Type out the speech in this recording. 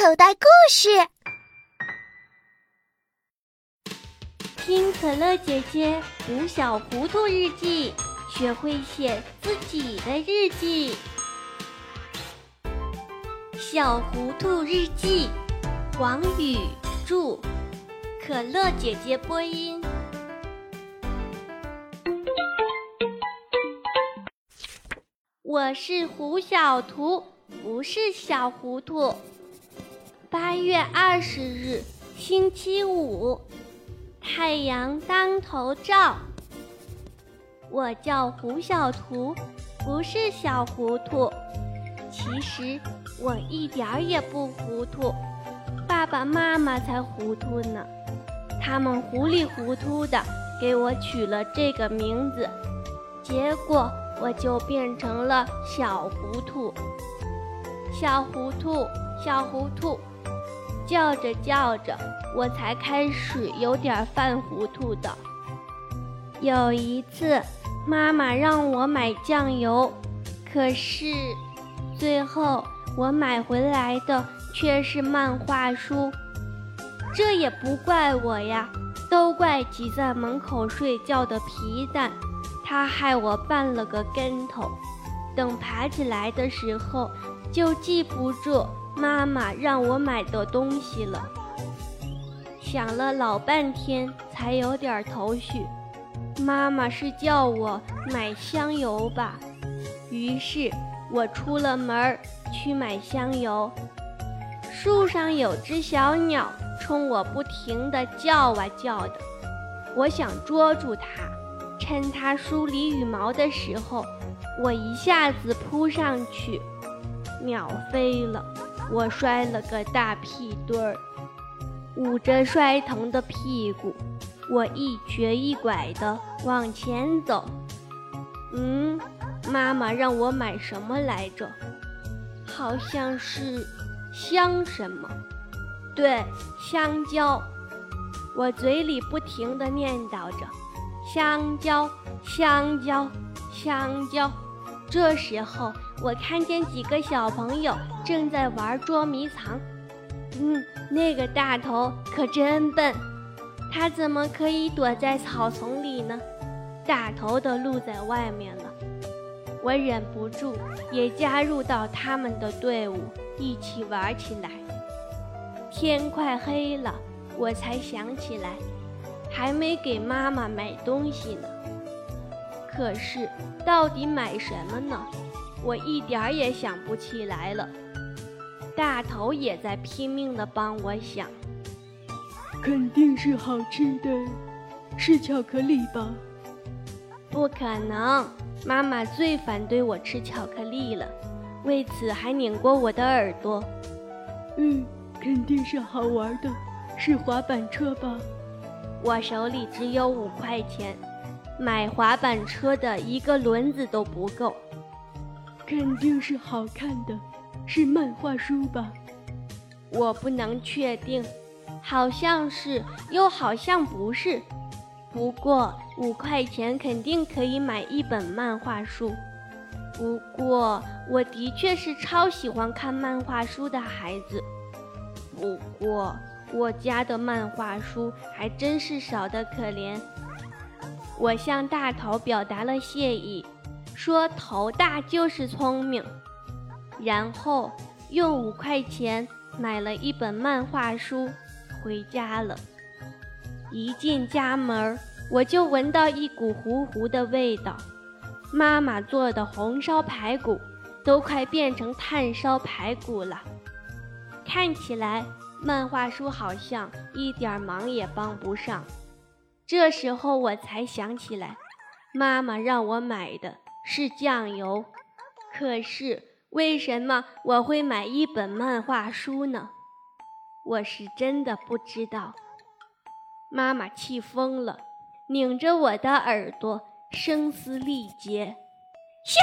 口袋故事，听可乐姐姐读小糊涂日记，学会写自己的日记。小糊涂日记，王宇著，可乐姐姐播音。我是胡小图，不是小糊涂。八月二十日，星期五，太阳当头照。我叫胡小图，不是小糊涂。其实我一点儿也不糊涂，爸爸妈妈才糊涂呢。他们糊里糊涂的给我取了这个名字，结果。我就变成了小糊涂，小糊涂，小糊涂，叫着叫着，我才开始有点犯糊涂的。有一次，妈妈让我买酱油，可是最后我买回来的却是漫画书。这也不怪我呀，都怪挤在门口睡觉的皮蛋。他害我绊了个跟头，等爬起来的时候，就记不住妈妈让我买的东西了。想了老半天，才有点头绪。妈妈是叫我买香油吧？于是我出了门儿去买香油。树上有只小鸟冲我不停地叫啊叫的，我想捉住它。趁它梳理羽毛的时候，我一下子扑上去，鸟飞了，我摔了个大屁墩儿，捂着摔疼的屁股，我一瘸一拐地往前走。嗯，妈妈让我买什么来着？好像是香什么？对，香蕉。我嘴里不停地念叨着。香蕉，香蕉，香蕉。这时候，我看见几个小朋友正在玩捉迷藏。嗯，那个大头可真笨，他怎么可以躲在草丛里呢？大头的露在外面了。我忍不住也加入到他们的队伍，一起玩起来。天快黑了，我才想起来。还没给妈妈买东西呢，可是到底买什么呢？我一点儿也想不起来了。大头也在拼命地帮我想，肯定是好吃的，是巧克力吧？不可能，妈妈最反对我吃巧克力了，为此还拧过我的耳朵。嗯，肯定是好玩的，是滑板车吧？我手里只有五块钱，买滑板车的一个轮子都不够。肯定是好看的，是漫画书吧？我不能确定，好像是，又好像不是。不过五块钱肯定可以买一本漫画书。不过我的确是超喜欢看漫画书的孩子。不过。我家的漫画书还真是少得可怜。我向大头表达了谢意，说头大就是聪明，然后用五块钱买了一本漫画书，回家了。一进家门，我就闻到一股糊糊的味道，妈妈做的红烧排骨都快变成炭烧排骨了，看起来。漫画书好像一点忙也帮不上，这时候我才想起来，妈妈让我买的是酱油，可是为什么我会买一本漫画书呢？我是真的不知道。妈妈气疯了，拧着我的耳朵，声嘶力竭：“小。”